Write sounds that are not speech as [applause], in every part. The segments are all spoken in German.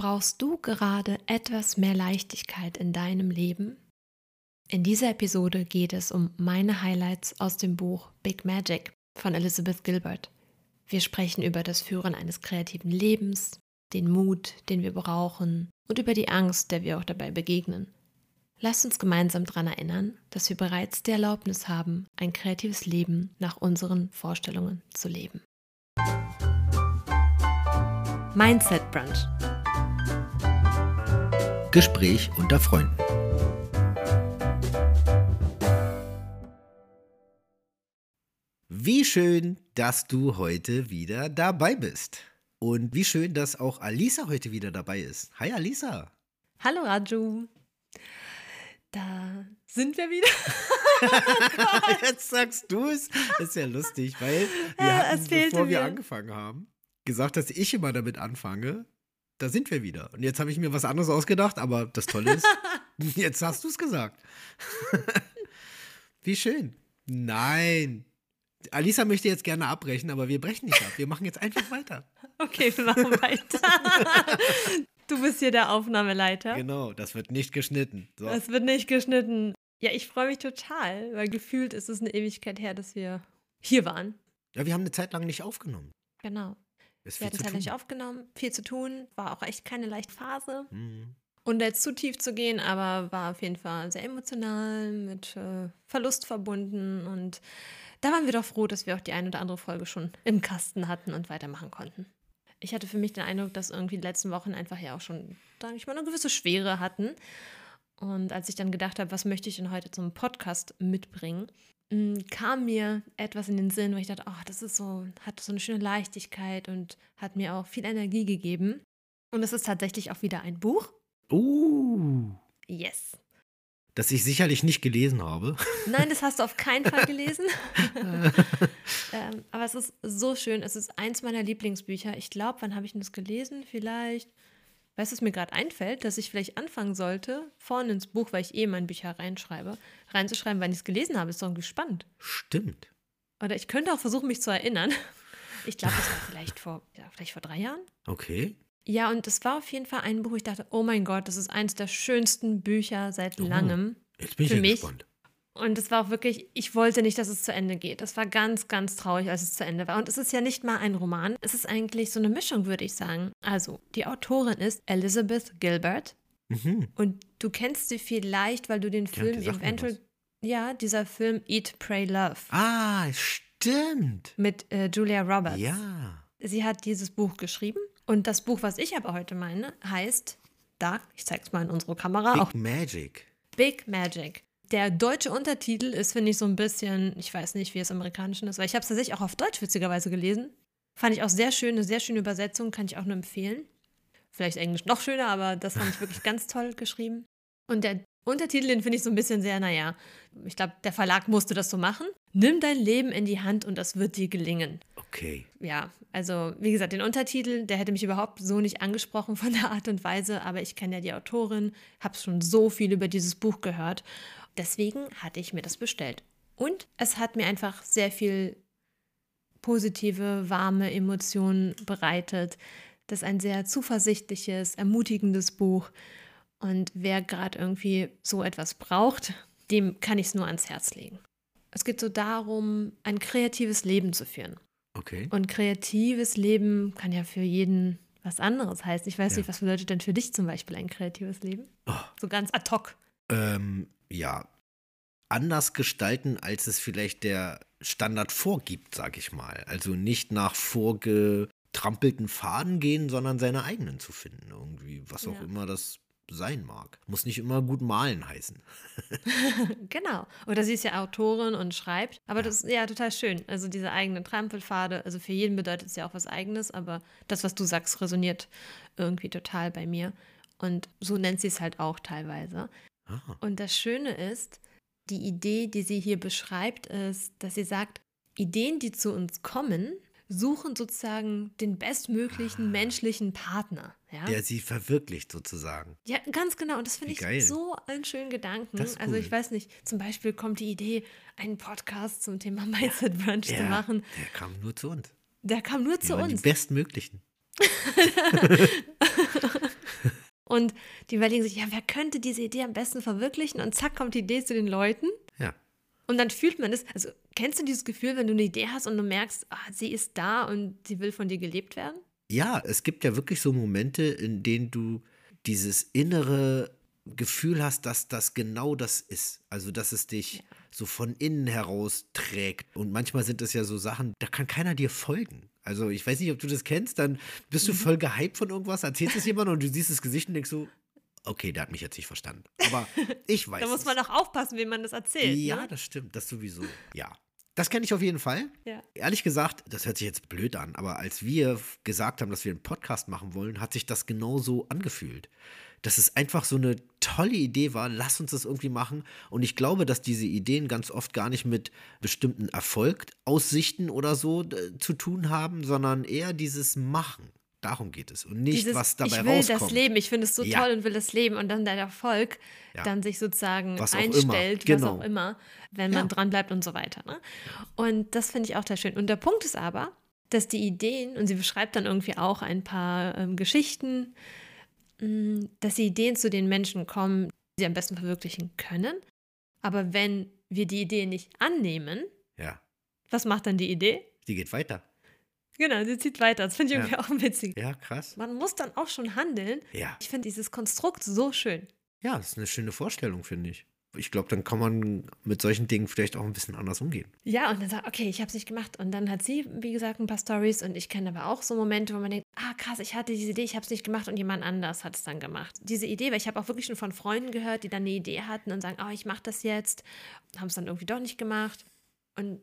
Brauchst du gerade etwas mehr Leichtigkeit in deinem Leben? In dieser Episode geht es um meine Highlights aus dem Buch Big Magic von Elizabeth Gilbert. Wir sprechen über das Führen eines kreativen Lebens, den Mut, den wir brauchen und über die Angst, der wir auch dabei begegnen. Lasst uns gemeinsam daran erinnern, dass wir bereits die Erlaubnis haben, ein kreatives Leben nach unseren Vorstellungen zu leben. Mindset Brunch Gespräch unter Freunden. Wie schön, dass du heute wieder dabei bist. Und wie schön, dass auch Alisa heute wieder dabei ist. Hi Alisa. Hallo Raju. Da sind wir wieder. oh [laughs] Jetzt sagst du es. Das ist ja lustig, weil wir Ja, hatten, bevor wir mir. angefangen haben, gesagt, dass ich immer damit anfange. Da sind wir wieder. Und jetzt habe ich mir was anderes ausgedacht, aber das Tolle ist, [laughs] jetzt hast du es gesagt. [laughs] Wie schön. Nein. Alisa möchte jetzt gerne abbrechen, aber wir brechen nicht ab. Wir machen jetzt einfach weiter. [laughs] Okay, wir machen weiter. Du bist hier der Aufnahmeleiter. Genau, das wird nicht geschnitten. So. Es wird nicht geschnitten. Ja, ich freue mich total, weil gefühlt ist es eine Ewigkeit her, dass wir hier waren. Ja, wir haben eine Zeit lang nicht aufgenommen. Genau. Ist Wir viel hatten zu es halt nicht aufgenommen, viel zu tun, war auch echt keine leichte Phase. Mhm. Und jetzt zu tief zu gehen, aber war auf jeden Fall sehr emotional, mit äh, Verlust verbunden. Und da waren wir doch froh, dass wir auch die eine oder andere Folge schon im Kasten hatten und weitermachen konnten. Ich hatte für mich den Eindruck, dass irgendwie die letzten Wochen einfach ja auch schon, sage ich mal, eine gewisse Schwere hatten. Und als ich dann gedacht habe, was möchte ich denn heute zum Podcast mitbringen, kam mir etwas in den Sinn, wo ich dachte, oh, das ist so, hat so eine schöne Leichtigkeit und hat mir auch viel Energie gegeben. Und es ist tatsächlich auch wieder ein Buch. Uh, Yes. das ich sicherlich nicht gelesen habe. [laughs] Nein, das hast du auf keinen Fall gelesen. [laughs] [laughs] ähm, aber es ist so schön. Es ist eins meiner Lieblingsbücher. Ich glaube, wann habe ich denn das gelesen? Vielleicht, weißt du, es mir gerade einfällt, dass ich vielleicht anfangen sollte, vorne ins Buch, weil ich eh in mein Bücher reinschreibe, reinzuschreiben, wann ich es gelesen habe. Ist doch spannend. Stimmt. Oder ich könnte auch versuchen, mich zu erinnern. [laughs] Ich glaube, das war vielleicht vor, ja, vielleicht vor drei Jahren. Okay. Ja, und es war auf jeden Fall ein Buch, wo ich dachte, oh mein Gott, das ist eines der schönsten Bücher seit Oh. langem. Jetzt bin ich Für ja mich gespannt. Und es war auch wirklich, ich wollte nicht, dass es zu Ende geht. Das war ganz, ganz traurig, als es zu Ende war. Und es ist ja nicht mal ein Roman. Es ist eigentlich so eine Mischung, würde ich sagen. Also, die Autorin ist Elizabeth Gilbert. Mhm. Und du kennst sie vielleicht, weil du den Film eventuell. Ja, dieser Film Eat, Pray, Love Ah, stimmt. mit äh, Julia Roberts. Ja. Sie hat dieses Buch geschrieben. Und das Buch, was ich aber heute meine, heißt, da, ich zeig's mal in unsere Kamera, auch Big Magic. Big Magic. Der deutsche Untertitel ist, finde ich, so ein bisschen, ich weiß nicht, wie es im Amerikanischen ist, weil ich habe es tatsächlich auch auf Deutsch witzigerweise gelesen. Fand ich auch sehr schön, eine sehr schöne Übersetzung, kann ich auch nur empfehlen. Vielleicht Englisch noch schöner, aber das fand ich [laughs] wirklich ganz toll geschrieben. Und der Untertitel, den finde ich so ein bisschen sehr, naja, ich glaube, der Verlag musste das so machen. Nimm dein Leben in die Hand und das wird dir gelingen Okay. ja, also wie gesagt, den Untertitel, der hätte mich überhaupt so nicht angesprochen [laughs] von der Art und Weise, aber ich kenne ja die Autorin, habe schon so viel über dieses Buch gehört. Deswegen hatte ich mir das bestellt. Und es hat mir einfach sehr viel positive, warme Emotionen bereitet. Das ist ein sehr zuversichtliches, ermutigendes Buch. Und wer gerade irgendwie so etwas braucht, dem kann ich es nur ans Herz legen. Es geht so darum, ein kreatives Leben zu führen. Okay. Und kreatives Leben kann ja für jeden was anderes heißen. Ich weiß Ja. nicht, was bedeutet denn für dich zum Beispiel ein kreatives Leben? Oh. So ganz ad hoc. Ähm, ja. Anders gestalten, als es vielleicht der Standard vorgibt, sag ich mal. Also nicht nach vorgetrampelten Faden gehen, sondern seine eigenen zu finden. Irgendwie, was auch Ja. immer das sein mag. Muss nicht immer gut malen heißen. [laughs] genau. Oder sie ist ja Autorin und schreibt. Aber das ist ja total schön. Also diese eigenen Trampelpfade, also für jeden bedeutet es ja auch was eigenes, aber das, was du sagst, resoniert irgendwie total bei mir. Und so nennt sie es halt auch teilweise. Ah, Und das Schöne ist, die Idee, die sie hier beschreibt, ist, dass sie sagt, Ideen, die zu uns kommen, suchen sozusagen den bestmöglichen menschlichen Partner. Ja? der sie verwirklicht sozusagen. ja, ganz genau. Und das finde ich geil. so einen schönen Gedanken. Also cool. ich weiß nicht, zum Beispiel kommt die Idee, einen Podcast zum Thema Mindset Brunch zu Der, machen. der kam nur zu uns. Der kam nur Wir zu uns. Die bestmöglichen. [laughs] [laughs] und die überlegen sich, ja, wer könnte diese Idee am besten verwirklichen? Und zack, kommt die Idee zu den Leuten. Ja. Und dann fühlt man es, also kennst du dieses Gefühl, wenn du eine Idee hast und du merkst, ah, sie ist da und sie will von dir gelebt werden? Ja, es gibt ja wirklich so Momente, in denen du dieses innere Gefühl hast, dass das genau das ist. Also, dass es dich ja. so von innen heraus trägt. Und manchmal sind es ja so Sachen, da kann keiner dir folgen. Also, ich weiß nicht, ob du das kennst, dann bist du mhm. voll gehypt von irgendwas, erzählst es jemandem und du siehst das Gesicht und denkst so, okay, der hat mich jetzt nicht verstanden. Aber ich [laughs] weiß. da muss man auch aufpassen, wem man das erzählt. Ja, ne? das stimmt, das sowieso. Ja. Das kenne ich auf jeden Fall. Ja. Ehrlich gesagt, das hört sich jetzt blöd an, aber als wir gesagt haben, dass wir einen Podcast machen wollen, hat sich das genauso angefühlt dass es einfach so eine tolle Idee war, lass uns das irgendwie machen. Und ich glaube, dass diese Ideen ganz oft gar nicht mit bestimmten Erfolgaussichten oder so äh, zu tun haben, sondern eher dieses Machen. Darum geht es und nicht, Dieses, was dabei rauskommt. Ich will rauskommt. das Leben, ich finde es so ja. toll und will das Leben und dann der Erfolg ja. dann sich sozusagen einstellt, genau. was auch immer, wenn man ja. dran bleibt und so weiter. Ne? Und das finde ich auch sehr schön. Und der Punkt ist aber, dass die Ideen, und sie beschreibt dann irgendwie auch ein paar ähm, Geschichten, dass die Ideen zu den Menschen kommen, die sie am besten verwirklichen können. Aber wenn wir die Idee nicht annehmen, ja. was macht dann die Idee? Die geht weiter. Genau, sie zieht weiter. Das finde ich irgendwie auch witzig. Ja, krass. Man muss dann auch schon handeln. Ja. Ich finde dieses Konstrukt so schön. Ja, das ist eine schöne Vorstellung, finde ich ich glaube, dann kann man mit solchen Dingen vielleicht auch ein bisschen anders umgehen. Ja, und dann sagt, okay, ich habe es nicht gemacht. Und dann hat sie, wie gesagt, ein paar Stories und ich kenne aber auch so Momente, wo man denkt, ah krass, ich hatte diese Idee, ich habe es nicht gemacht und jemand anders hat es dann gemacht. Diese Idee, weil ich habe auch wirklich schon von Freunden gehört, die dann eine Idee hatten und sagen, oh, ich mache das jetzt, haben es dann irgendwie doch nicht gemacht. Und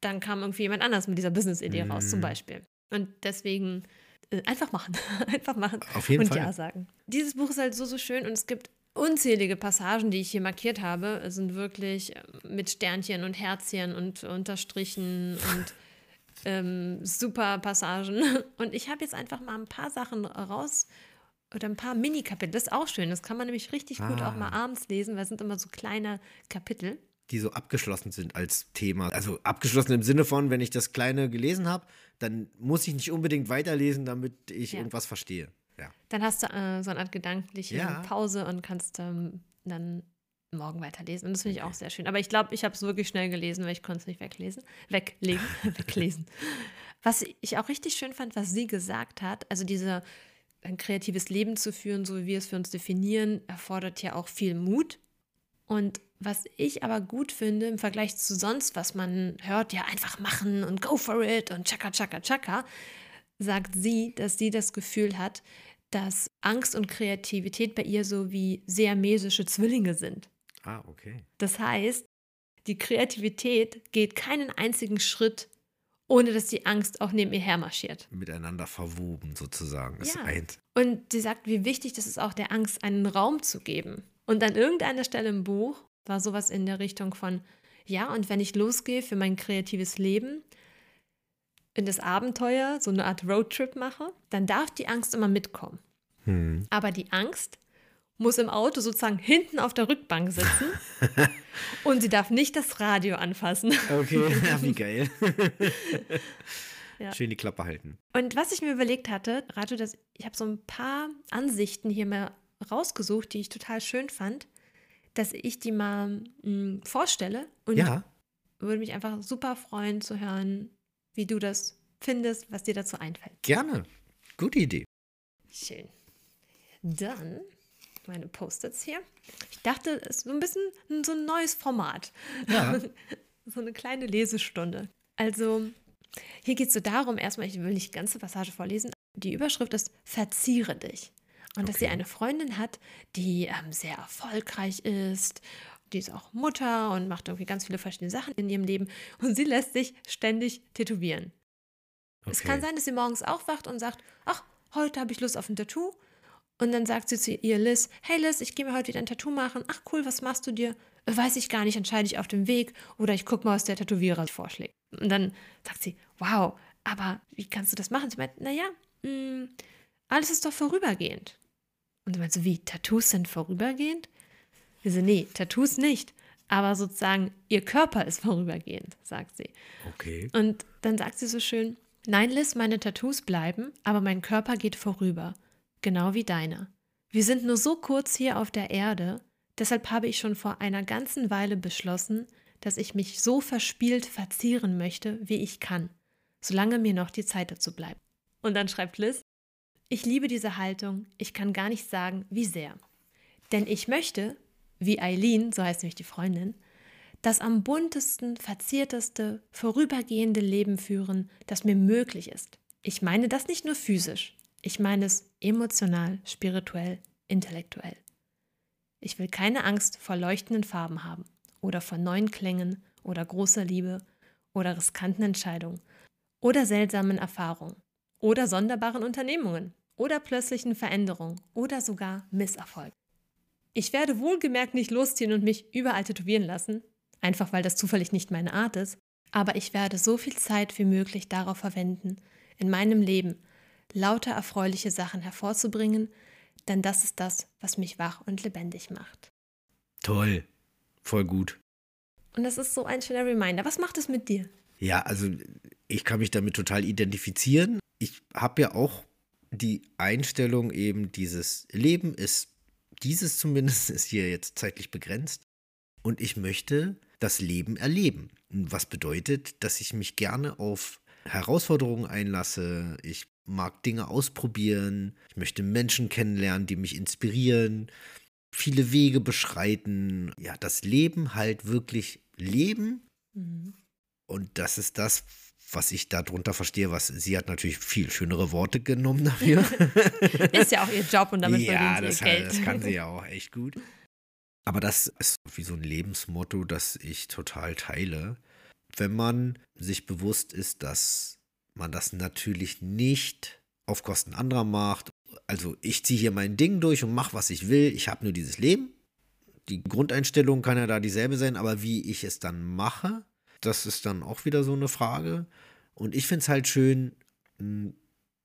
dann kam irgendwie jemand anders mit dieser Business-Idee mm. raus, zum Beispiel. Und deswegen äh, einfach machen. [laughs] einfach machen. Auf jeden und Fall. Ja sagen. Dieses Buch ist halt so, so schön und es gibt unzählige Passagen, die ich hier markiert habe, sind wirklich äh, mit Sternchen und Herzchen und Unterstrichen und ähm, super Passagen. [laughs] Und ich habe jetzt einfach mal ein paar Sachen raus oder ein paar Mini-Kapitel. Das ist auch schön. Das kann man nämlich richtig ah. gut auch mal ah. abends lesen, weil es sind immer so kleine Kapitel. Die so abgeschlossen sind als Thema. Also abgeschlossen im Sinne von, wenn ich das Kleine gelesen habe, dann muss ich nicht unbedingt weiterlesen, damit ich ja. irgendwas verstehe. Ja. Dann hast du äh, so eine Art gedankliche ja. Pause und kannst ähm, dann morgen weiterlesen. Und das finde ich okay. auch sehr schön. Aber ich glaube, ich habe es wirklich schnell gelesen, weil ich konnte es nicht weglesen. Weglegen, [laughs] weglesen. Was ich auch richtig schön fand, was sie gesagt hat, also diese ein kreatives Leben zu führen, so wie wir es für uns definieren, erfordert ja auch viel Mut. Und was ich aber gut finde im Vergleich zu sonst, was man hört, ja einfach machen und go for it und chaka chaka chaka, sagt sie, dass sie das Gefühl hat, dass Angst und Kreativität bei ihr so wie siamesische Zwillinge sind. Ah, okay. Das heißt, die Kreativität geht keinen einzigen Schritt, ohne dass die Angst auch neben ihr hermarschiert. Miteinander verwoben sozusagen. ja. eins. Und sie sagt, wie wichtig das ist auch der Angst, einen Raum zu geben. Und an irgendeiner Stelle im Buch war sowas in der Richtung von, ja, und wenn ich losgehe für mein kreatives Leben, in das Abenteuer, so eine Art Roadtrip mache, dann darf die Angst immer mitkommen. Hm. Aber die Angst muss im Auto sozusagen hinten auf der Rückbank sitzen [laughs] und sie darf nicht das Radio anfassen. Okay, [laughs] ja, wie geil. [laughs] ja. Schön die Klappe halten. Und was ich mir überlegt hatte, Radio, dass ich habe so ein paar Ansichten hier mal rausgesucht, die ich total schön fand, dass ich die mal mh, hm, vorstelle und ja. würde mich einfach super freuen zu hören, wie du das findest, was dir dazu einfällt. Gerne. Gute Idee. Schön. Dann meine Post-its hier. Ich dachte, es ist so ein bisschen so ein neues Format. Ja. [laughs] so eine kleine Lesestunde. Also, hier geht es so darum, erstmal, ich will nicht die ganze Passage vorlesen. Die Überschrift ist Verziere dich. Und okay. dass sie eine Freundin hat, die ähm, sehr erfolgreich ist die ist auch Mutter und macht irgendwie ganz viele verschiedene Sachen in ihrem Leben und sie lässt sich ständig tätowieren. Okay. Es kann sein, dass sie morgens aufwacht und sagt, ach, heute habe ich Lust auf ein Tattoo. Und dann sagt sie zu ihr Liz, hey Liz, ich gehe mir heute wieder ein Tattoo machen. Ach cool, was machst du dir? Weiß ich gar nicht, entscheide ich auf dem Weg oder ich gucke mal, was der Tätowierer vorschlägt. Und dann sagt sie, wow, aber wie kannst du das machen? Sie meint, naja, mh, mm, alles ist doch vorübergehend. Und sie meint so, wie, Tattoos sind vorübergehend? Wir so, nee, Tattoos nicht. Aber sozusagen, ihr Körper ist vorübergehend, sagt sie. Okay. Und dann sagt sie so schön, nein, Liz, meine Tattoos bleiben, aber mein Körper geht vorüber. Genau wie deiner. Wir sind nur so kurz hier auf der Erde, deshalb habe ich schon vor einer ganzen Weile beschlossen, dass ich mich so verspielt verzieren möchte, wie ich kann, solange mir noch die Zeit dazu bleibt. Und dann schreibt Liz, ich liebe diese Haltung, ich kann gar nicht sagen, wie sehr. Denn ich möchte, wie Eileen, so heißt nämlich die Freundin, das am buntesten, verzierteste, vorübergehende Leben führen, das mir möglich ist. Ich meine das nicht nur physisch, ich meine es emotional, spirituell, intellektuell. Ich will keine Angst vor leuchtenden Farben haben oder vor neuen Klängen oder großer Liebe oder riskanten Entscheidungen oder seltsamen Erfahrungen oder sonderbaren Unternehmungen oder plötzlichen Veränderungen oder sogar Misserfolg. Ich werde wohlgemerkt nicht losziehen und mich überall tätowieren lassen, einfach weil das zufällig nicht meine Art ist, aber ich werde so viel Zeit wie möglich darauf verwenden, in meinem Leben lauter erfreuliche Sachen hervorzubringen, denn das ist das, was mich wach und lebendig macht. Toll, voll gut. Und das ist so ein schöner Reminder. Was macht es mit dir? Ja, also ich kann mich damit total identifizieren. Ich habe ja auch die Einstellung eben, dieses Leben ist, dieses zumindest ist hier jetzt zeitlich begrenzt. Und ich möchte das Leben erleben. Was bedeutet, dass ich mich gerne auf Herausforderungen einlasse. Ich mag Dinge ausprobieren. Ich möchte Menschen kennenlernen, die mich inspirieren. Viele Wege beschreiten. Ja, das Leben halt wirklich leben. Mhm. Und das ist das, was ich darunter verstehe, was sie hat natürlich viel schönere Worte genommen dafür. [laughs] ist ja auch ihr Job und damit ja, verdient sie ihr Geld. das kann sie [laughs] ja auch echt gut. Aber das ist wie so ein Lebensmotto, das ich total teile. Wenn man sich bewusst ist, dass man das natürlich nicht auf Kosten anderer macht. Also ich ziehe hier mein Ding durch und mache, was ich will. Ich habe nur dieses Leben. Die Grundeinstellung kann ja da dieselbe sein, aber wie ich es dann mache, das ist dann auch wieder so eine Frage. Und ich finde es halt schön,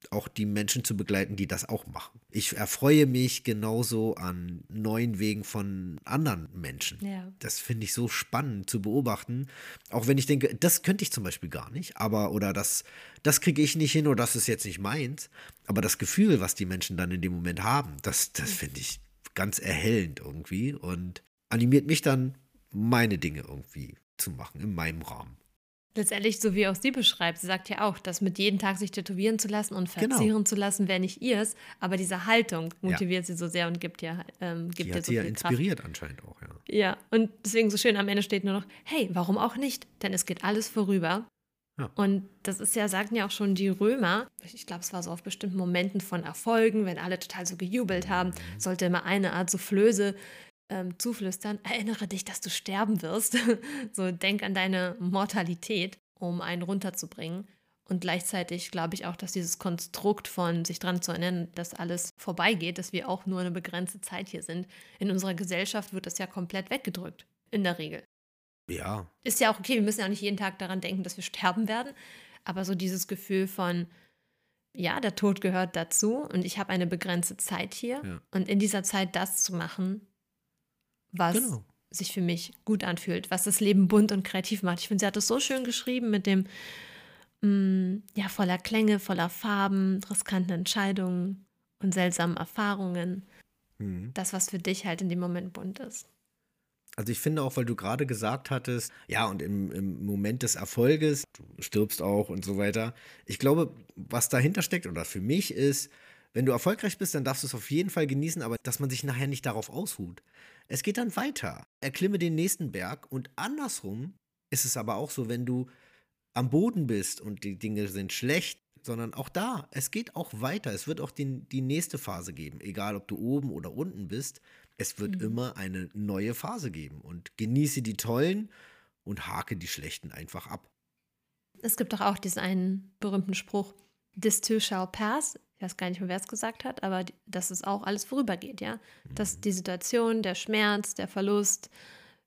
auch die Menschen zu begleiten, die das auch machen. Ich erfreue mich genauso an neuen Wegen von anderen Menschen. Ja. Das finde ich so spannend zu beobachten. Auch wenn ich denke, das könnte ich zum Beispiel gar nicht, aber oder das, das kriege ich nicht hin oder das ist jetzt nicht meins. Aber das Gefühl, was die Menschen dann in dem Moment haben, das, das finde ich ganz erhellend irgendwie und animiert mich dann, meine Dinge irgendwie zu machen in meinem Rahmen. Letztendlich, so wie auch sie beschreibt, sie sagt ja auch, dass mit jedem Tag sich tätowieren zu lassen und genau. verzieren genau. zu lassen, wäre nicht ihrs, aber diese Haltung motiviert ja. sie so sehr und gibt ja, ähm, gibt Die ihr hat so sie ja inspiriert Kraft. anscheinend auch, ja. Ja, und deswegen so schön am Ende steht nur noch, hey, warum auch nicht? Denn es geht alles vorüber. Ja. Und das ist ja, sagten ja auch schon die Römer, ich glaube, es war so auf bestimmten Momenten von Erfolgen, wenn alle total so gejubelt haben, mhm. sollte immer eine Art Soufflöse ähm, zuflüstern, erinnere dich, dass du sterben wirst. [laughs] so denk an deine Mortalität, um einen runterzubringen. Und gleichzeitig glaube ich auch, dass dieses Konstrukt von sich daran zu erinnern, dass alles vorbeigeht, dass wir auch nur eine begrenzte Zeit hier sind, in unserer Gesellschaft wird das ja komplett weggedrückt. In der Regel. Ja. Ist ja auch okay, wir müssen ja auch nicht jeden Tag daran denken, dass wir sterben werden. Aber so dieses Gefühl von, ja, der Tod gehört dazu und ich habe eine begrenzte Zeit hier. Ja. Und in dieser Zeit das zu machen, was genau. sich für mich gut anfühlt, was das Leben bunt und kreativ macht. Ich finde, sie hat es so schön geschrieben mit dem, mh, mm, ja, voller Klänge, voller Farben, riskanten Entscheidungen und seltsamen Erfahrungen. Mhm. Das, was für dich halt in dem Moment bunt ist. Also ich finde auch, weil du gerade gesagt hattest, ja, und im, im, Moment des Erfolges, du stirbst auch und so weiter. Ich glaube, was dahinter steckt oder für mich ist, wenn du erfolgreich bist, dann darfst du es auf jeden Fall genießen, aber dass man sich nachher nicht darauf ausruht. Es geht dann weiter. Erklimme den nächsten Berg und andersrum ist es aber auch so, wenn du am Boden bist und die Dinge sind schlecht, sondern auch da, es geht auch weiter. Es wird auch die, die nächste Phase geben, egal ob du oben oder unten bist. Es wird mhm. immer eine neue Phase geben und genieße die tollen und hake die schlechten einfach ab. Es gibt doch auch diesen einen berühmten Spruch, This too shall pass ich weiß gar nicht mehr, wer es gesagt hat, aber dass es auch alles vorübergeht, ja. Dass die Situation, der Schmerz, der Verlust,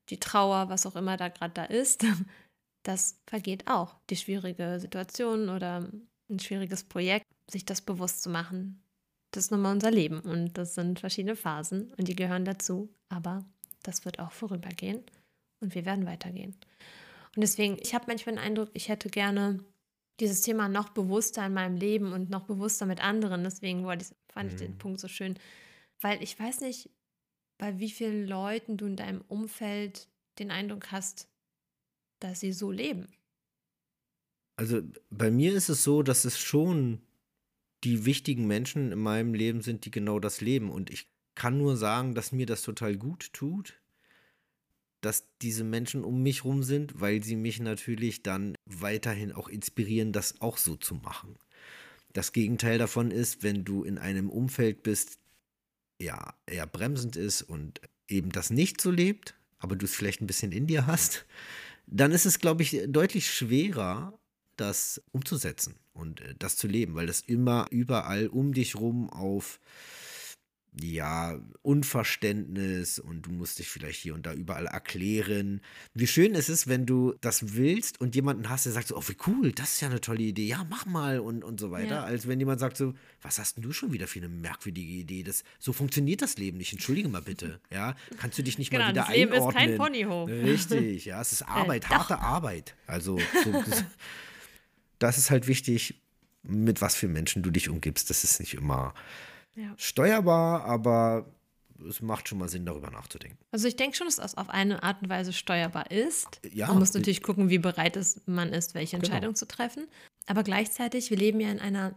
die Trauer, was auch immer da gerade da ist, [laughs] das vergeht auch. Die schwierige Situation oder ein schwieriges Projekt, sich das bewusst zu machen. Das ist nochmal unser Leben und das sind verschiedene Phasen und die gehören dazu, aber das wird auch vorübergehen und wir werden weitergehen. Und deswegen, ich habe manchmal den Eindruck, ich hätte gerne dieses Thema noch bewusster in meinem Leben und noch bewusster mit anderen. Deswegen ich, fand ich den mhm. Punkt so schön, Weil ich weiß nicht, bei wie vielen Leuten du in deinem Umfeld den Eindruck hast, dass sie so leben. Also bei mir ist es so, dass es schon die wichtigen Menschen in meinem Leben sind, die genau das leben. Und ich kann nur sagen, dass mir das total gut tut, dass diese Menschen um mich rum sind, weil sie mich natürlich dann weiterhin auch inspirieren, das auch so zu machen. Das Gegenteil davon ist, wenn du in einem Umfeld bist, ja, eher bremsend ist und eben das nicht so lebt, aber du es vielleicht ein bisschen in dir hast, dann ist es, glaube ich, deutlich schwerer, das umzusetzen und äh, das zu leben, weil das immer überall um dich rum auf ja, Unverständnis und du musst dich vielleicht hier und da überall erklären. Wie schön es ist, wenn du das willst und jemanden hast, der sagt so, oh, wie cool, das ist ja eine tolle Idee, ja, mach mal und, und so weiter, ja. als wenn jemand sagt so, was hast denn du schon wieder für eine merkwürdige Idee? Das, so funktioniert das Leben nicht, entschuldige mal bitte, ja, kannst du dich nicht genau, mal wieder das Leben einordnen. ist kein Ponyhof. Richtig, ja, es ist äh, Arbeit, äh, harte Arbeit, also so, das, das ist halt wichtig, mit was für Menschen du dich umgibst, das ist nicht immer ja. steuerbar, aber es macht schon mal Sinn, darüber nachzudenken. Also ich denke schon, dass das auf eine Art und Weise steuerbar ist. Ja, man muss natürlich gucken, wie bereit ist, man ist, welche genau. Entscheidung genau. zu treffen. Aber gleichzeitig, wir leben ja in einer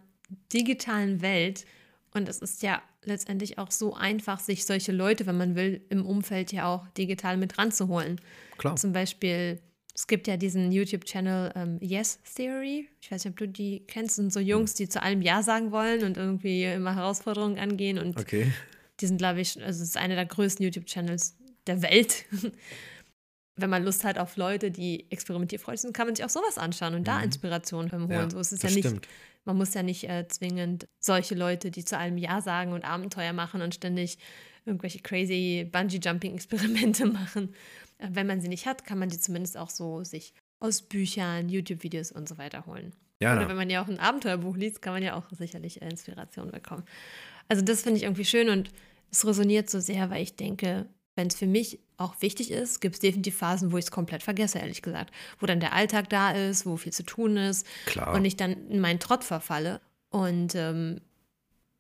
digitalen Welt und es ist ja letztendlich auch so einfach, sich solche Leute, wenn man will, im Umfeld ja auch digital mit ranzuholen. Klar. Zum Beispiel es gibt ja diesen YouTube-Channel ähm, Yes Theory. Ich weiß nicht, ob du die kennst. Das sind so Jungs, die zu allem Ja sagen wollen und irgendwie immer Herausforderungen angehen. Und okay. die sind, glaube ich, also es ist einer der größten YouTube-Channels der Welt. [laughs] Wenn man Lust hat auf Leute, die experimentierfreudig sind, kann man sich auch sowas anschauen und mhm. da Inspiration holen. Ja, so ist es ja nicht. Stimmt. Man muss ja nicht äh, zwingend solche Leute, die zu allem Ja sagen und Abenteuer machen und ständig irgendwelche crazy Bungee-Jumping-Experimente [laughs] machen. Wenn man sie nicht hat, kann man die zumindest auch so sich aus Büchern, YouTube-Videos und so weiter holen. Ja, Oder wenn man ja auch ein Abenteuerbuch liest, kann man ja auch sicherlich Inspiration bekommen. Also das finde ich irgendwie schön und es resoniert so sehr, weil ich denke, wenn es für mich auch wichtig ist, gibt es definitiv Phasen, wo ich es komplett vergesse, ehrlich gesagt. Wo dann der Alltag da ist, wo viel zu tun ist Klar. und ich dann in meinen Trott verfalle. Und ähm,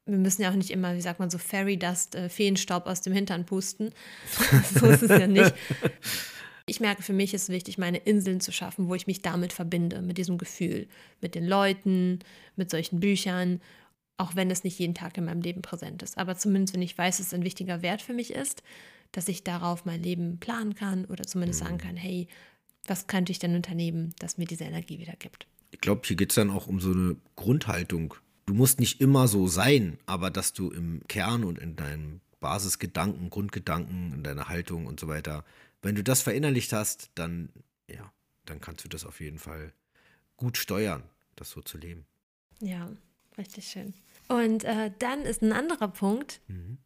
wir müssen ja auch nicht immer, wie sagt man so, Fairy Dust, äh, Feenstaub aus dem Hintern pusten. [laughs] so ist es ja nicht. Ich merke, für mich ist wichtig, meine Inseln zu schaffen, wo ich mich damit verbinde, mit diesem Gefühl, mit den Leuten, mit solchen Büchern, auch wenn es nicht jeden Tag in meinem Leben präsent ist. Aber zumindest, wenn ich weiß, dass es ein wichtiger Wert für mich ist, dass ich darauf mein Leben planen kann oder zumindest sagen mhm. kann, hey, was könnte ich denn unternehmen, das mir diese Energie wieder gibt. Ich glaube, hier geht es dann auch um so eine Grundhaltung du musst nicht immer so sein, aber dass du im Kern und in deinen Basisgedanken, Grundgedanken, in deiner Haltung und so weiter, wenn du das verinnerlicht hast, dann, ja, dann kannst du das auf jeden Fall gut steuern, das so zu leben. Ja, richtig schön. Und äh, dann ist ein anderer Punkt, mhm.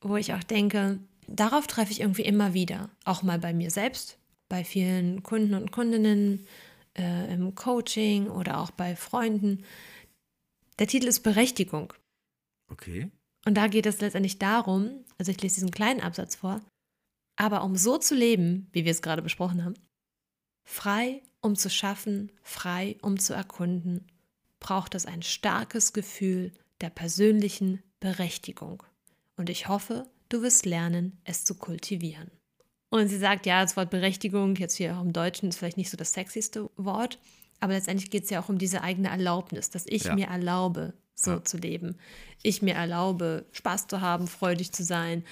wo ich auch denke, darauf treffe ich irgendwie immer wieder, auch mal bei mir selbst, bei vielen Kunden und Kundinnen, äh, im Coaching oder auch bei Freunden, der Titel ist Berechtigung. Okay. Und da geht es letztendlich darum, also ich lese diesen kleinen Absatz vor, aber um so zu leben, wie wir es gerade besprochen haben, frei um zu schaffen, frei um zu erkunden, braucht es ein starkes Gefühl der persönlichen Berechtigung. Und ich hoffe, du wirst lernen, es zu kultivieren. Und sie sagt, ja, das Wort Berechtigung, jetzt hier auch im Deutschen, ist vielleicht nicht so das sexyste Wort, aber letztendlich geht es ja auch um diese eigene Erlaubnis, dass ich ja. mir erlaube, so ja. zu leben. Ich mir erlaube, Spaß zu haben, freudig zu sein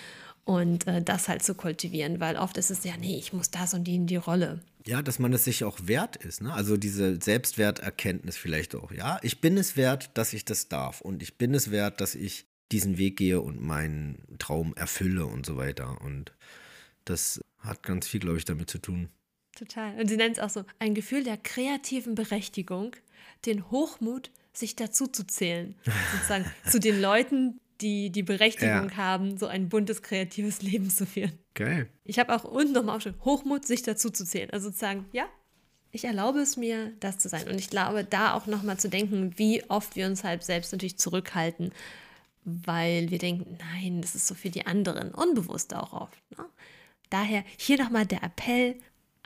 und äh, das halt zu kultivieren, weil oft ist es ja, nee, ich muss das und die in die Rolle. Ja, dass man es sich auch wert ist, ne? Also diese Selbstwerterkenntnis vielleicht auch. Ja, ich bin es wert, dass ich das darf und ich bin es wert, dass ich diesen Weg gehe und meinen Traum erfülle und so weiter. Und das hat ganz viel, glaube ich, damit zu tun. Total. Und sie nennt es auch so ein Gefühl der kreativen Berechtigung, den Hochmut, sich dazu zu zählen. [laughs] Sozusagen zu den Leuten, die die Berechtigung ja. haben, so ein buntes, kreatives Leben zu führen. Geil. Ich habe auch unten nochmal aufgeschrieben, Hochmut, sich dazu zu zählen. Also sozusagen, ja, ich erlaube es mir, das zu sein. Und ich glaube, da auch nochmal zu denken, wie oft wir uns halt selbst natürlich zurückhalten, weil wir denken, nein, das ist so für die anderen. Unbewusst auch oft. Ne? Daher hier nochmal der Appell,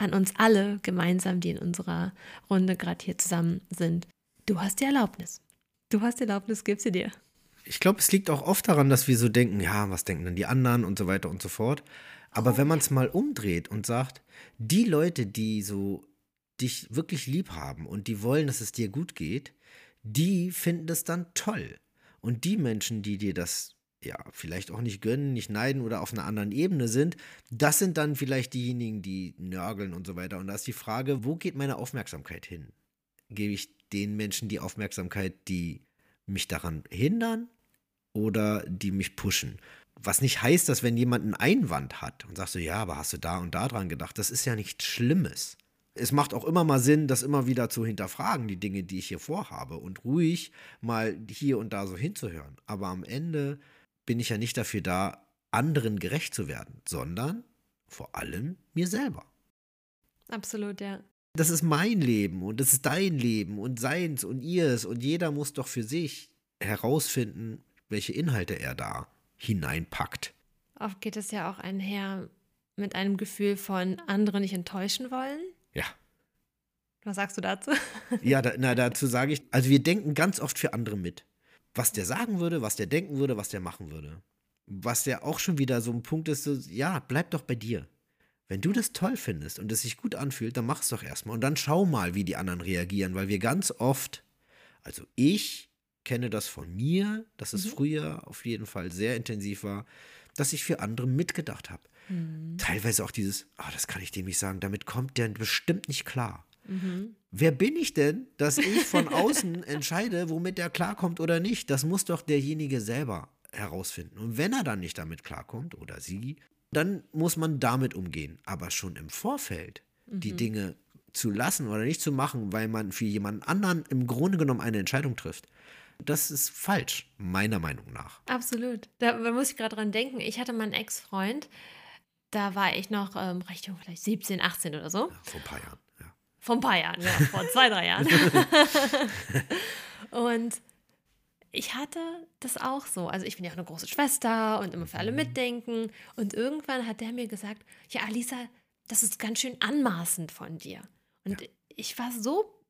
an uns alle gemeinsam, die in unserer Runde gerade hier zusammen sind. Du hast die Erlaubnis. Du hast die Erlaubnis, gib sie dir. Ich glaube, es liegt auch oft daran, dass wir so denken, ja, was denken denn die anderen und so weiter und so fort. Aber oh, wenn man es mal umdreht und sagt, die Leute, die so dich wirklich lieb haben und die wollen, dass es dir gut geht, die finden das dann toll. Und die Menschen, die dir das ja, vielleicht auch nicht gönnen, nicht neiden oder auf einer anderen Ebene sind, das sind dann vielleicht diejenigen, die nörgeln und so weiter. Und da ist die Frage, wo geht meine Aufmerksamkeit hin? Gebe ich den Menschen die Aufmerksamkeit, die mich daran hindern oder die mich pushen? Was nicht heißt, dass wenn jemand einen Einwand hat und sagst du, ja, aber hast du da und da dran gedacht, das ist ja nichts Schlimmes. Es macht auch immer mal Sinn, das immer wieder zu hinterfragen, die Dinge, die ich hier vorhabe und ruhig mal hier und da so hinzuhören. Aber am Ende bin ich ja nicht dafür da, anderen gerecht zu werden, sondern vor allem mir selber. Absolut, ja. Das ist mein Leben und das ist dein Leben und seins und ihres und jeder muss doch für sich herausfinden, welche Inhalte er da hineinpackt. Oft geht es ja auch einher mit einem Gefühl von andere nicht enttäuschen wollen. Ja. Was sagst du dazu? ja, da, na, dazu sage ich, also wir denken ganz oft für andere mit was der sagen würde, was der denken würde, was der machen würde. Was der auch schon wieder so ein Punkt ist, so, ja, bleib doch bei dir. Wenn du das toll findest und es sich gut anfühlt, dann mach es doch erstmal. Und dann schau mal, wie die anderen reagieren, weil wir ganz oft, also ich kenne das von mir, dass es mhm. früher auf jeden Fall sehr intensiv war, dass ich für andere mitgedacht habe. Mhm. Teilweise auch dieses, ah, das kann ich dem nicht sagen, damit kommt der bestimmt nicht klar. Mhm. Wer bin ich denn, dass ich von [laughs] außen entscheide, womit der klarkommt oder nicht? Das muss doch derjenige selber herausfinden. Und wenn er dann nicht damit klarkommt oder sie, dann muss man damit umgehen. Aber schon im Vorfeld mhm. die Dinge zu lassen oder nicht zu machen, weil man für jemanden anderen im Grunde genommen eine Entscheidung trifft. Das ist falsch, meiner Meinung nach. Absolut. Da muss ich gerade dran denken. Ich hatte meinen Ex-Freund, da war ich noch ähm, recht jung, vielleicht 17, 18 oder so. Ja, vor ein paar Jahren. Vor ein paar Jahren, ja, vor zwei, drei Jahren. [laughs] und ich hatte das auch so. Also ich bin ja auch eine große Schwester und immer für alle mhm. mitdenken. Und irgendwann hat der mir gesagt, ja, Alisa, das ist ganz schön anmaßend von dir. Und ja. ich war so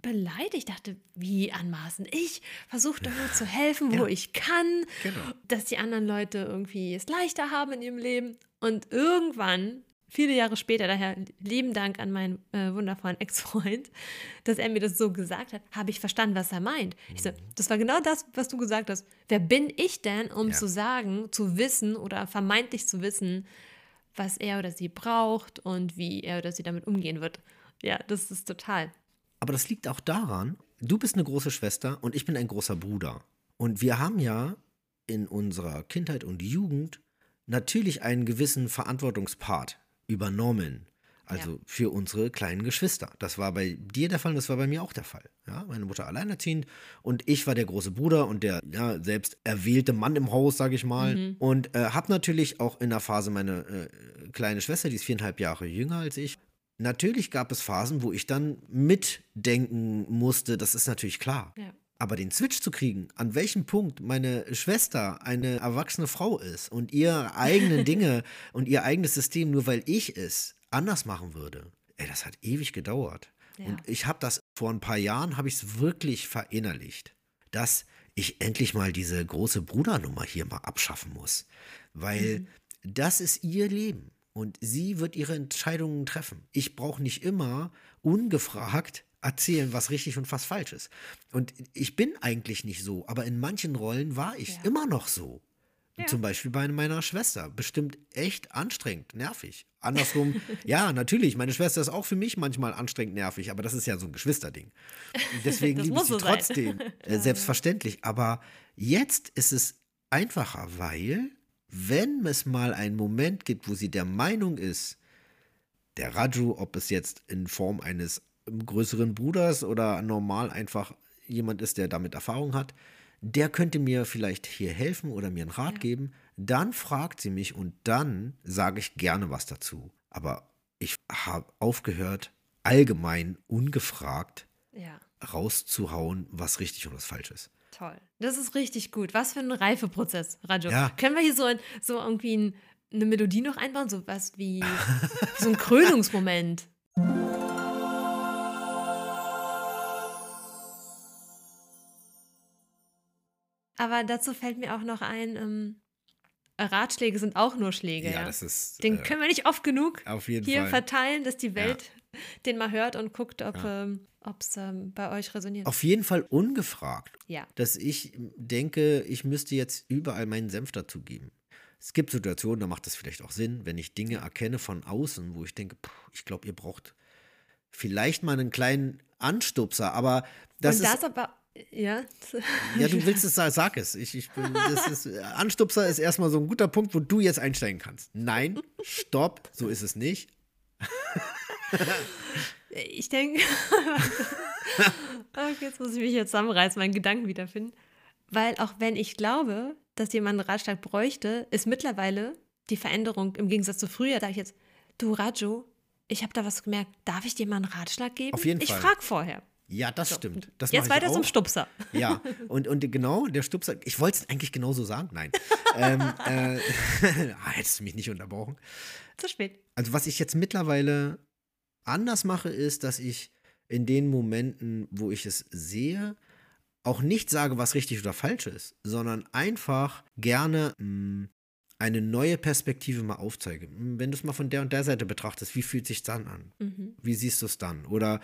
beleidigt. Ich dachte, wie anmaßend? Ich versuche doch nur zu helfen, wo ja. ich kann, genau. dass die anderen Leute irgendwie es leichter haben in ihrem Leben. Und irgendwann viele Jahre später, daher lieben Dank an meinen äh, wundervollen Ex-Freund, [laughs] dass er mir das so gesagt hat, habe ich verstanden, was er meint. Ich so, mhm. das war genau das, was du gesagt hast. Wer bin ich denn, um ja. zu sagen, zu wissen oder vermeintlich zu wissen, was er oder sie braucht und wie er oder sie damit umgehen wird? Ja, das ist total. Aber das liegt auch daran, du bist eine große Schwester und ich bin ein großer Bruder. Und wir haben ja in unserer Kindheit und Jugend natürlich einen gewissen Verantwortungspart übernommen. Also ja. für unsere kleinen Geschwister. Das war bei dir der Fall, das war bei mir auch der Fall. Ja, meine Mutter alleinerziehend und ich war der große Bruder und der ja, selbst erwählte Mann im Haus, sage ich mal. Mhm. Und äh, habe natürlich auch in der Phase meine äh, kleine Schwester, die ist viereinhalb Jahre jünger als ich. Natürlich gab es Phasen, wo ich dann mitdenken musste, das ist natürlich klar. Ja. Aber den Switch zu kriegen, an welchem Punkt meine Schwester eine erwachsene Frau ist und ihre eigenen [laughs] Dinge und ihr eigenes System, nur weil ich es anders machen würde, ey, das hat ewig gedauert. Ja. Und ich habe das vor ein paar Jahren, habe ich es wirklich verinnerlicht, dass ich endlich mal diese große Brudernummer hier mal abschaffen muss. Weil mhm. das ist ihr Leben und sie wird ihre Entscheidungen treffen. Ich brauche nicht immer ungefragt erzählen, was richtig und was falsch ist. Und ich bin eigentlich nicht so, aber in manchen Rollen war ich ja. immer noch so. Ja. Zum Beispiel bei meiner Schwester. Bestimmt echt anstrengend, nervig. Andersrum, [laughs] ja, natürlich, meine Schwester ist auch für mich manchmal anstrengend nervig, aber das ist ja so ein Geschwisterding. Deswegen [laughs] liebe ich sie so trotzdem, [laughs] äh, selbstverständlich. Aber jetzt ist es einfacher, weil, wenn es mal einen Moment gibt, wo sie der Meinung ist, der Raju, ob es jetzt in Form eines größeren Bruders oder normal einfach jemand ist, der damit Erfahrung hat, der könnte mir vielleicht hier helfen oder mir einen Rat ja. geben. Dann fragt sie mich und dann sage ich gerne was dazu. Aber ich habe aufgehört, allgemein ungefragt ja. rauszuhauen, was richtig und was falsch ist. Toll. Das ist richtig gut. Was für ein Reifeprozess, Rajo. Ja. Können wir hier so, ein, so irgendwie ein, eine Melodie noch einbauen? So was wie so ein Krönungsmoment. Aber dazu fällt mir auch noch ein, ähm, Ratschläge sind auch nur Schläge. Ja, Ja, das ist. Den äh, können wir nicht oft genug hier Fall. verteilen, dass die Welt den mal hört und guckt, ob Ja. es ähm, bei euch resoniert. Auf jeden Fall ungefragt, ja. dass ich denke, ich müsste jetzt überall meinen Senf dazugeben. Es gibt Situationen, da macht das vielleicht auch Sinn, wenn ich Dinge erkenne von außen, wo ich denke, puh, ich glaube, ihr braucht vielleicht mal einen kleinen Anstupser, aber das und ist das aber, ja. Ja, du willst es, sag es. Ich, ich bin, ist, Anstupser ist erstmal so ein guter Punkt, wo du jetzt einsteigen kannst. Nein, stopp, so ist es nicht. [laughs] Ich denke, [laughs] okay, jetzt muss ich mich jetzt zusammenreißen, meinen Gedanken wiederfinden. Weil auch wenn ich glaube, dass jemand einen Ratschlag bräuchte, ist mittlerweile die Veränderung im Gegensatz zu früher, da ich jetzt, du Rajo, ich habe da was gemerkt, darf ich dir mal einen Ratschlag geben? Auf jeden ich Fall. frage vorher. Ja, das stimmt. Das Jetzt weiter zum. Stupser. Ja, [laughs] und, und genau, der Stupser, ich wollte es eigentlich genauso sagen, nein. ähm, [laughs] äh, [laughs] hättest du mich nicht unterbrochen. Zu spät. Also was ich jetzt mittlerweile anders mache, ist, dass ich in den Momenten, wo ich es sehe, auch nicht sage, was richtig oder falsch ist, sondern einfach gerne mh, eine neue Perspektive mal aufzeige. Mh, Wenn du es mal von der und der Seite betrachtest, wie fühlt sich dann an? Mhm. Wie siehst du es dann? Oder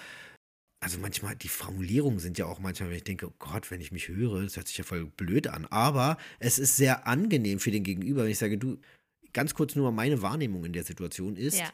also manchmal, die Formulierungen sind ja auch manchmal, wenn ich denke, oh Gott, wenn ich mich höre, das hört sich ja voll blöd an. Aber es ist sehr angenehm für den Gegenüber, wenn ich sage, du, ganz kurz nur mal meine Wahrnehmung in der Situation ist, Ja.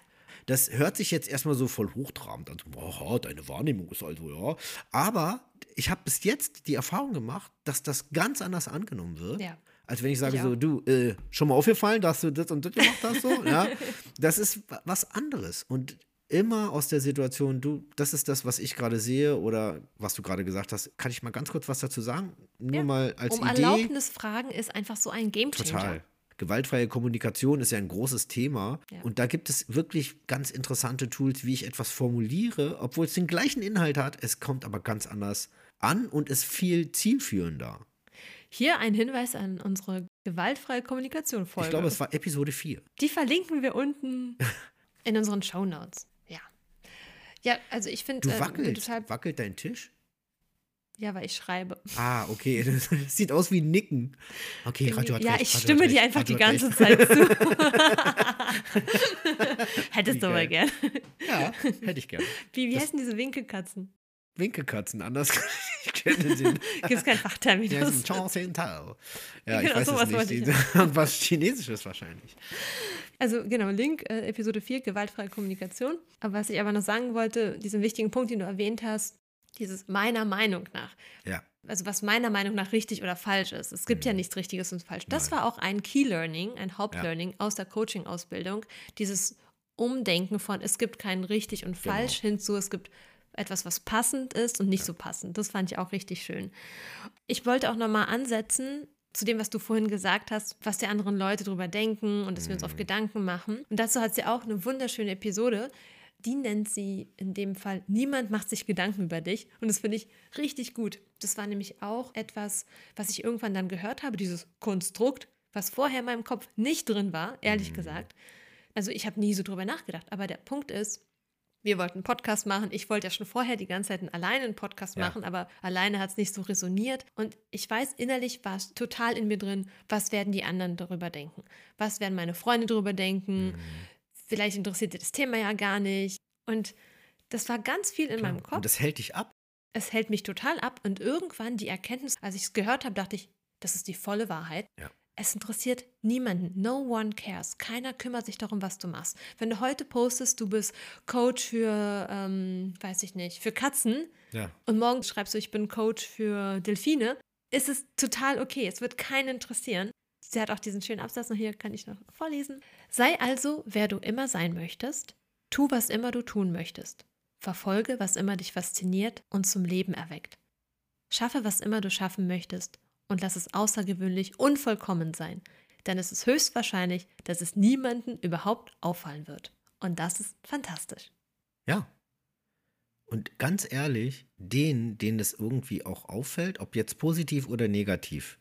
das hört sich jetzt erstmal so voll hochtrabend an. so, Aha, deine Wahrnehmung ist also, ja. Aber ich habe bis jetzt die Erfahrung gemacht, dass das ganz anders angenommen wird. Ja. Als wenn ich sage Ich so, du, äh, schon mal aufgefallen, dass du das und das gemacht hast, so, ja. [laughs] Das ist wa- was anderes. Und immer aus der Situation, du, das ist das, was ich gerade sehe oder was du gerade gesagt hast. Kann ich mal ganz kurz was dazu sagen? Nur Ja. mal als Um Idee. Erlaubnis fragen ist einfach so ein Gamechanger. Total. Gewaltfreie Kommunikation ist ja ein großes Thema. Ja. Und da gibt es wirklich ganz interessante Tools, wie ich etwas formuliere, obwohl es den gleichen Inhalt hat. Es kommt aber ganz anders an und ist viel zielführender. Hier ein Hinweis an unsere gewaltfreie Kommunikation-Folge. Ich glaube, es war Episode 4. Die verlinken wir unten [laughs] in unseren Shownotes. Ja. Ja, also ich finde Du äh, wackelst. total. Wackelt dein Tisch? Ja, weil ich schreibe. Ah, okay. [laughs] Das sieht aus wie Nicken. Okay, Radio hat ja, recht. ich stimme dir einfach die ganze. Zeit zu. [laughs] Hättest du mal geil. gern. Ja, hätte ich gerne. Wie, wie Das- heißen diese Winkelkatzen? Winkelkatzen, anders. [laughs] ich kenne den. Gibt es keinen Fachterminus? Der ist ein Chao Sen Tao. Ja, ich Genau, weiß sowas es nicht. ich Die- Was Chinesisches wahrscheinlich. Also genau, Link, äh, Episode 4, gewaltfreie Kommunikation. Aber was ich aber noch sagen wollte, diesen wichtigen Punkt, den du erwähnt hast, dieses meiner Meinung nach. Ja. Also was meiner Meinung nach richtig oder falsch ist. Es gibt ja nichts Richtiges und falsch. Das Nein. war auch ein Key Learning, ein Hauptlearning aus der Coaching-Ausbildung. Dieses Umdenken von, es gibt kein richtig und Genau. falsch hinzu, es gibt etwas, was passend ist und nicht so passend. Das fand ich auch richtig schön. Ich wollte auch nochmal ansetzen zu dem, was du vorhin gesagt hast, was die anderen Leute drüber denken und dass wir uns Mhm. auf Gedanken machen. Und dazu hat sie auch eine wunderschöne Episode. Die nennt sie in dem Fall Niemand macht sich Gedanken über dich. Und das finde ich richtig gut. Das war nämlich auch etwas, was ich irgendwann dann gehört habe, dieses Konstrukt, was vorher in meinem Kopf nicht drin war, ehrlich Mhm. gesagt. Also ich habe nie so drüber nachgedacht. Aber der Punkt ist, wir wollten einen Podcast machen. Ich wollte ja schon vorher die ganze Zeit einen alleine einen Podcast Ja. machen, aber alleine hat es nicht so resoniert. Und ich weiß, innerlich war es total in mir drin, was werden die anderen darüber denken? Was werden meine Freunde darüber denken? Mhm. Vielleicht interessiert dir das Thema ja gar nicht. Und das war ganz viel in meinem Kopf. Und das hält dich ab. es hält mich total ab. Und irgendwann die Erkenntnis, als ich es gehört habe, dachte ich, das ist die volle Wahrheit. Ja. Es interessiert niemanden. No one cares. Keiner kümmert sich darum, was du machst. Wenn du heute postest, du bist Coach für, ähm, weiß ich nicht, für Katzen Ja. und morgen schreibst du, ich bin Coach für Delfine, ist es total okay. Es wird keinen interessieren. Sie hat auch diesen schönen Absatz noch hier, kann ich noch vorlesen. Sei also, wer du immer sein möchtest. Tu, was immer du tun möchtest. Verfolge, was immer dich fasziniert und zum Leben erweckt. Schaffe, was immer du schaffen möchtest und lass es außergewöhnlich unvollkommen sein, denn es ist höchstwahrscheinlich, dass es niemanden überhaupt auffallen wird. Und das ist fantastisch. Ja. Und ganz ehrlich, denen, denen es irgendwie auch auffällt, ob jetzt positiv oder negativ,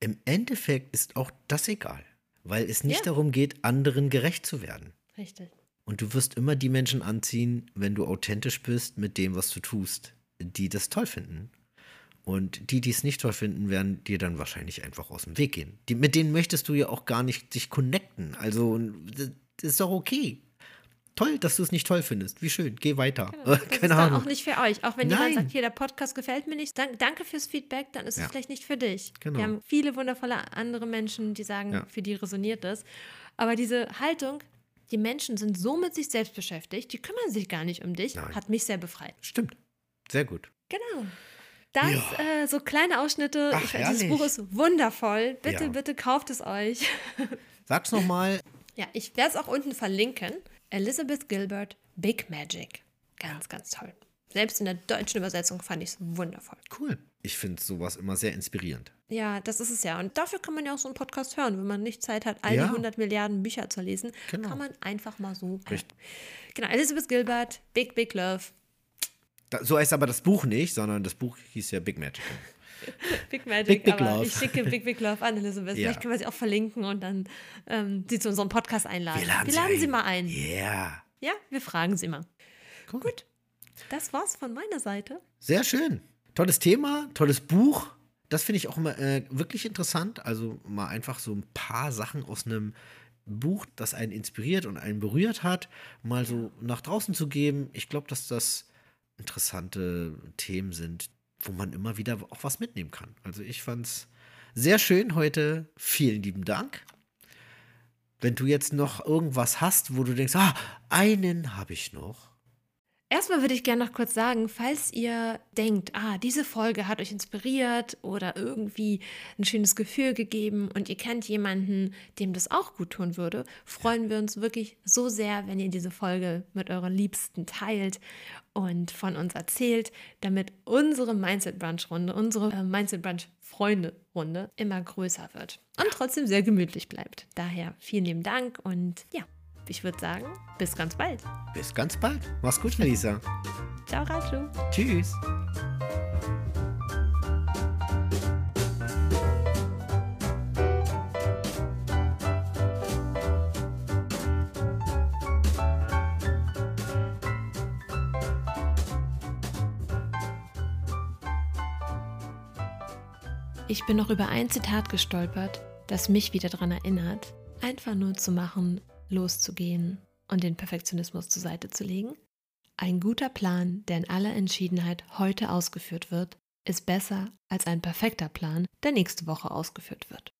im Endeffekt ist auch das egal, weil es nicht Ja. darum geht, anderen gerecht zu werden. Richtig. Und du wirst immer die Menschen anziehen, wenn du authentisch bist mit dem, was du tust, die das toll finden. Und die, die es nicht toll finden, werden dir dann wahrscheinlich einfach aus dem Weg gehen. Die, mit denen möchtest du ja auch gar nicht dich connecten. Also, das ist doch okay. Toll, dass du es nicht toll findest. Wie schön. Geh weiter. Genau, das [laughs] Keine ist Ahnung. auch nicht für euch. Auch wenn Nein. jemand sagt, hier, der Podcast gefällt mir nicht, dann, danke fürs Feedback, dann ist Ja. es vielleicht nicht für dich. Genau. Wir haben viele wundervolle andere Menschen, die sagen, Ja. für die resoniert das. Aber diese Haltung, die Menschen sind so mit sich selbst beschäftigt, die kümmern sich gar nicht um dich, Nein. hat mich sehr befreit. Stimmt. Sehr gut. Genau. Das, äh, so kleine Ausschnitte. Ach, ich, dieses. Buch ist wundervoll. Bitte, Ja. bitte kauft es euch. Sag's nochmal. [laughs] Ja, ich werde es auch unten verlinken. Elizabeth Gilbert, Big Magic. Ganz, ganz toll. Selbst in der deutschen Übersetzung fand ich es wundervoll. Cool. Ich finde sowas immer sehr inspirierend. Ja, das ist es ja. Und dafür kann man ja auch so einen Podcast hören. Wenn man nicht Zeit hat, all Ja. die 100 Milliarden Bücher zu lesen, Genau. kann man einfach mal so. Richtig. Genau, Elizabeth Gilbert, Big, Big Love. Da, so heißt aber das Buch nicht, sondern das Buch hieß ja Big Magic. [laughs] Big Magic, Big, Big aber Love. ich schicke Big Big Love an Elizabeth. Ja. Vielleicht können wir sie auch verlinken und dann ähm, sie zu unserem Podcast einladen. Wir laden, sie mal ein. Ja. Ja, wir fragen sie mal. Cool. Gut, das war's von meiner Seite. Sehr schön. Tolles Thema, tolles Buch. Das finde ich auch immer äh, wirklich interessant. Also mal einfach so ein paar Sachen aus einem Buch, das einen inspiriert und einen berührt hat, mal so nach draußen zu geben. Ich glaube, dass das interessante Themen sind, wo man immer wieder auch was mitnehmen kann. Also ich fand es sehr schön heute. Vielen lieben Dank. Wenn du jetzt noch irgendwas hast, wo du denkst, ah, einen habe ich noch. Erstmal würde ich gerne noch kurz sagen, falls ihr denkt, ah, diese Folge hat euch inspiriert oder irgendwie ein schönes Gefühl gegeben und ihr kennt jemanden, dem das auch gut tun würde, freuen wir uns wirklich so sehr, wenn ihr diese Folge mit euren Liebsten teilt und von uns erzählt, damit unsere Mindset Brunch Runde, unsere äh, Mindset Brunch Freunde Runde immer größer wird und trotzdem sehr gemütlich bleibt. Daher vielen lieben Dank und ja, ich würde sagen, bis ganz bald. Bis ganz bald. Mach's gut, Melissa. [laughs] Ciao, Raju. Tschüss. Ich bin noch über ein Zitat gestolpert, das mich wieder daran erinnert, einfach nur zu machen, loszugehen und den Perfektionismus zur Seite zu legen. Ein guter Plan, der in aller Entschiedenheit heute ausgeführt wird, ist besser als ein perfekter Plan, der nächste Woche ausgeführt wird.